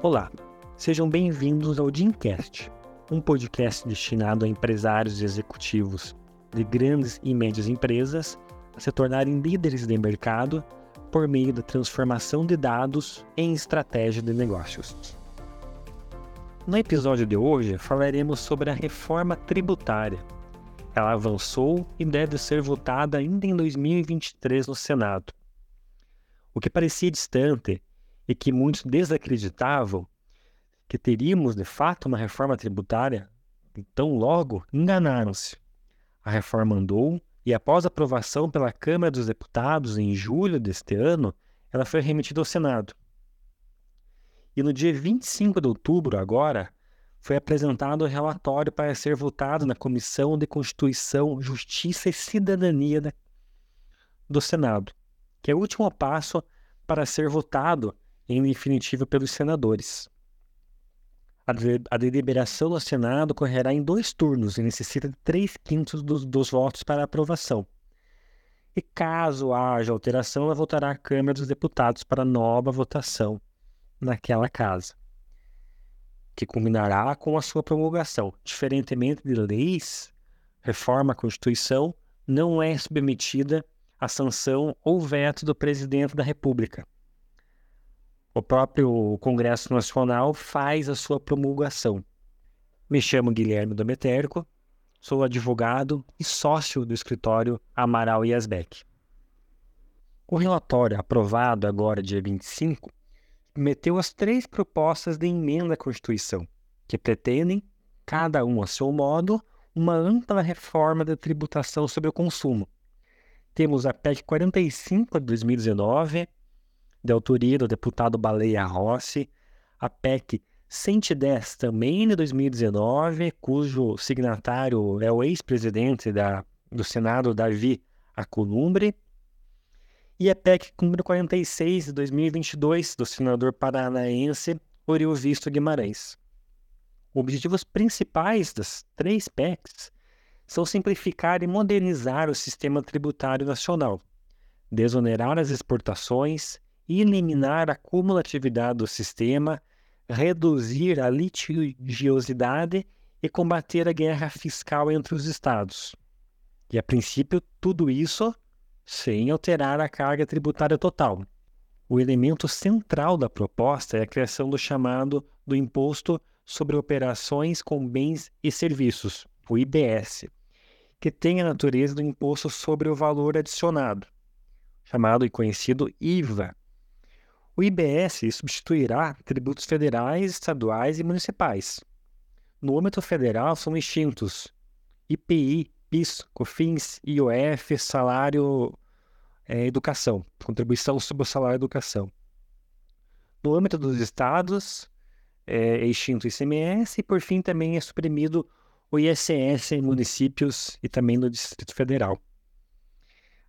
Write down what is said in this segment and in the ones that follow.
Olá, sejam bem-vindos ao Dimcast, um podcast destinado a empresários e executivos de grandes e médias empresas a se tornarem líderes de mercado por meio da transformação de dados em estratégia de negócios. No episódio de hoje falaremos sobre a reforma tributária. Ela avançou e deve ser votada ainda em 2023 no Senado. O que parecia distante e que muitos desacreditavam que teríamos de fato uma reforma tributária, então logo enganaram-se. A reforma andou e, após aprovação pela Câmara dos Deputados em julho deste ano, ela foi remetida ao Senado. E no dia 25 de outubro, agora, foi apresentado o relatório para ser votado na Comissão de Constituição, Justiça e Cidadania do Senado, que é o último passo para ser votado em definitivo pelos senadores. A, deliberação no Senado ocorrerá em dois turnos e necessita de três quintos dos, dos votos para aprovação. E caso haja alteração, ela voltará à Câmara dos Deputados para nova votação naquela casa, que culminará com a sua promulgação. Diferentemente de leis, reforma à Constituição não é submetida à sanção ou veto do presidente da República o próprio Congresso Nacional faz a sua promulgação. Me chamo Guilherme Dometérico, sou advogado e sócio do escritório Amaral e Asbeck. O relatório aprovado agora, dia 25, meteu as três propostas de emenda à Constituição, que pretendem, cada um a seu modo, uma ampla reforma da tributação sobre o consumo. Temos a PEC 45 de 2019, de autoria do deputado Baleia Rossi, a PEC 110, também de 2019, cujo signatário é o ex-presidente do Senado, Davi Acolumbre, e a PEC número 46 de 2022, do senador paranaense Oriol Visto Guimarães. Objetivos principais das três PECs são simplificar e modernizar o sistema tributário nacional, desonerar as exportações, eliminar a cumulatividade do sistema, reduzir a litigiosidade e combater a guerra fiscal entre os estados. E a princípio, tudo isso sem alterar a carga tributária total. O elemento central da proposta é a criação do chamado do Imposto sobre Operações com Bens e Serviços, o IBS, que tem a natureza do Imposto sobre o Valor Adicionado, chamado e conhecido IVA, o IBS substituirá tributos federais, estaduais e municipais. No âmbito federal são extintos IPI, PIS, COFINS, IOF, salário é, educação, contribuição sobre o salário educação. No âmbito dos estados, é, é extinto o ICMS e, por fim, também é suprimido o ISS em municípios e também no Distrito Federal.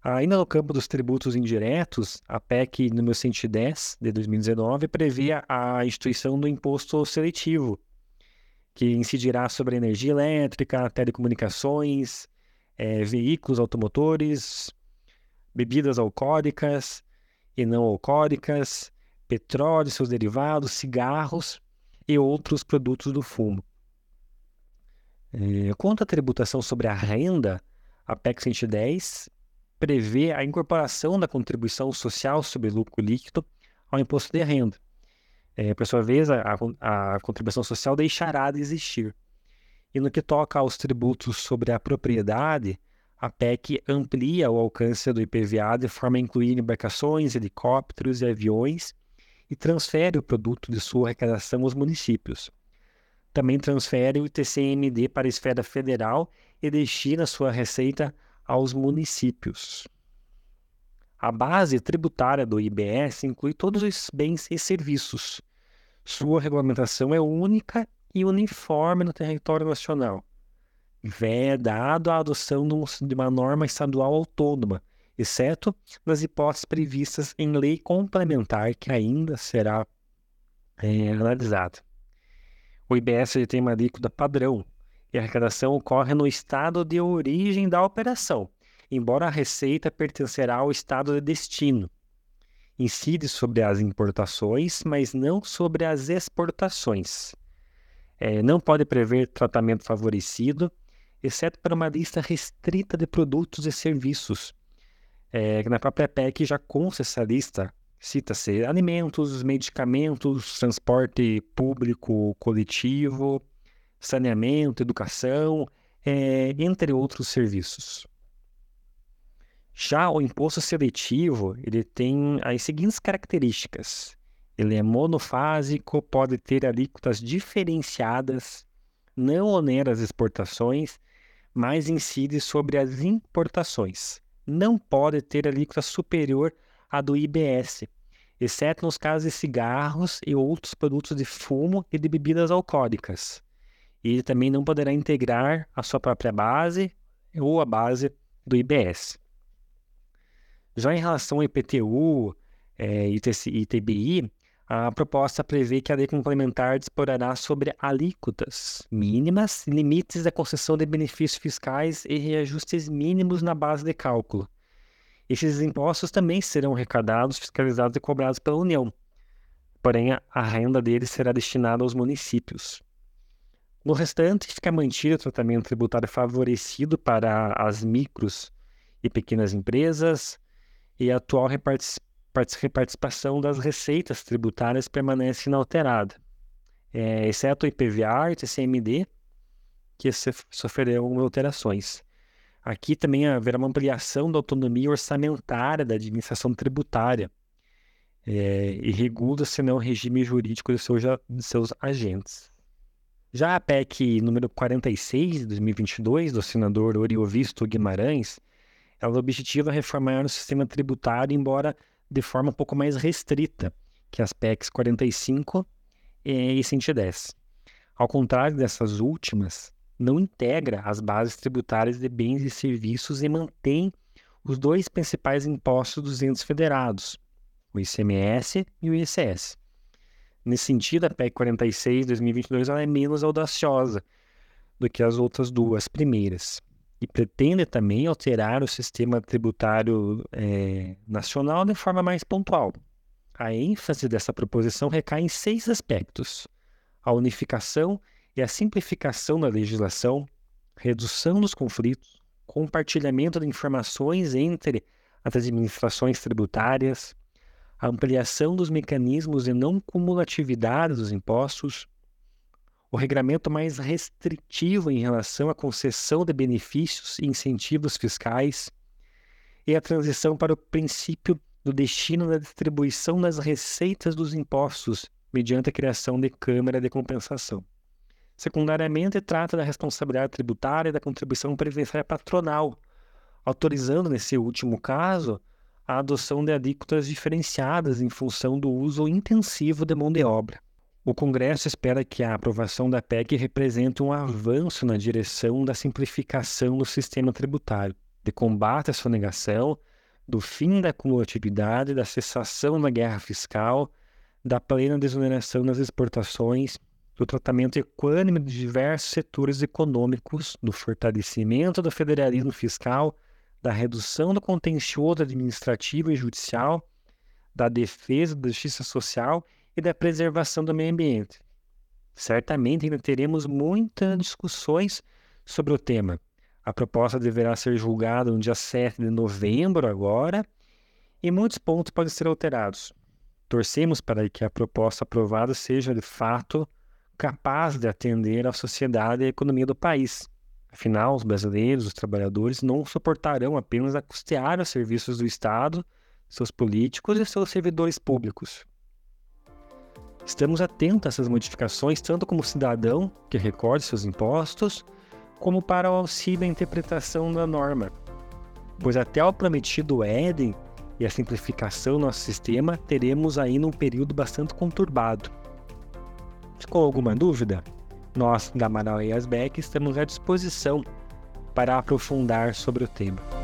Ainda no campo dos tributos indiretos, a PEC número 110 de 2019 prevê a instituição do imposto seletivo, que incidirá sobre energia elétrica, telecomunicações, é, veículos automotores, bebidas alcoólicas e não alcoólicas, petróleo, seus derivados, cigarros e outros produtos do fumo. É, quanto à tributação sobre a renda, a PEC 110 prevê a incorporação da contribuição social sobre lucro líquido ao imposto de renda. É, por sua vez, a, a, contribuição social deixará de existir. E no que toca aos tributos sobre a propriedade, a PEC amplia o alcance do IPVA de forma a incluir embarcações, helicópteros e aviões e transfere o produto de sua arrecadação aos municípios. Também transfere o ITCMD para a esfera federal e destina sua receita aos municípios. A base tributária do IBS inclui todos os bens e serviços. Sua regulamentação é única e uniforme no território nacional. Vedado a adoção de uma norma estadual autônoma, exceto nas hipóteses previstas em lei complementar que ainda será é, analisada. O IBS tem uma alíquota padrão, e a arrecadação ocorre no estado de origem da operação, embora a receita pertencerá ao estado de destino. incide sobre as importações, mas não sobre as exportações. É, não pode prever tratamento favorecido, exceto para uma lista restrita de produtos e serviços. É, na própria PEC já consta essa lista, cita-se alimentos, medicamentos, transporte público coletivo, saneamento, educação, é, entre outros serviços. Já o imposto seletivo, ele tem as seguintes características. Ele é monofásico, pode ter alíquotas diferenciadas, não onera as exportações, mas incide sobre as importações. Não pode ter alíquota superior à do IBS, exceto nos casos de cigarros e outros produtos de fumo e de bebidas alcoólicas. E também não poderá integrar a sua própria base ou a base do IBS. Já em relação ao IPTU é, e ITBI, a proposta prevê que a lei complementar disporará sobre alíquotas mínimas, limites da concessão de benefícios fiscais e reajustes mínimos na base de cálculo. Esses impostos também serão arrecadados, fiscalizados e cobrados pela União, porém a renda deles será destinada aos municípios. No restante, fica mantido o tratamento tributário favorecido para as micros e pequenas empresas, e a atual repartição das receitas tributárias permanece inalterada, é, exceto o IPVA e o TCMD, que sofrerão alterações. Aqui também haverá uma ampliação da autonomia orçamentária da administração tributária é, e regula-se o regime jurídico de seus, de seus agentes. Já a PEC número 46 de 2022, do senador Oriovisto Guimarães, ela objetiva reformar o sistema tributário, embora de forma um pouco mais restrita que as PECs 45 e 110. Ao contrário dessas últimas, não integra as bases tributárias de bens e serviços e mantém os dois principais impostos dos entes federados, o ICMS e o ICS. Nesse sentido, a PEC 46 de 2022 ela é menos audaciosa do que as outras duas primeiras e pretende também alterar o sistema tributário é, nacional de forma mais pontual. A ênfase dessa proposição recai em seis aspectos: a unificação e a simplificação da legislação, redução dos conflitos, compartilhamento de informações entre as administrações tributárias, a ampliação dos mecanismos de não cumulatividade dos impostos, o regramento mais restritivo em relação à concessão de benefícios e incentivos fiscais e a transição para o princípio do destino da distribuição das receitas dos impostos mediante a criação de câmara de compensação. Secundariamente, trata da responsabilidade tributária e da contribuição previdenciária patronal, autorizando, nesse último caso, a adoção de alíquotas diferenciadas em função do uso intensivo de mão de obra. O Congresso espera que a aprovação da PEC represente um avanço na direção da simplificação do sistema tributário, de combate à sonegação, do fim da cumulatividade, da cessação da guerra fiscal, da plena desoneração das exportações, do tratamento equânime de diversos setores econômicos, do fortalecimento do federalismo fiscal, da redução do contencioso administrativo e judicial, da defesa da justiça social e da preservação do meio ambiente. Certamente ainda teremos muitas discussões sobre o tema. A proposta deverá ser julgada no dia 7 de novembro agora e muitos pontos podem ser alterados. Torcemos para que a proposta aprovada seja de fato capaz de atender à sociedade e à economia do país. Afinal, os brasileiros, os trabalhadores, não suportarão apenas a custear os serviços do Estado, seus políticos e seus servidores públicos. Estamos atentos a essas modificações, tanto como cidadão que recorde seus impostos, como para o auxílio à interpretação da norma, pois até o prometido Éden e a simplificação do nosso sistema teremos ainda um período bastante conturbado. Ficou alguma dúvida? Nós, da Amaral e Asbeck, estamos à disposição para aprofundar sobre o tema.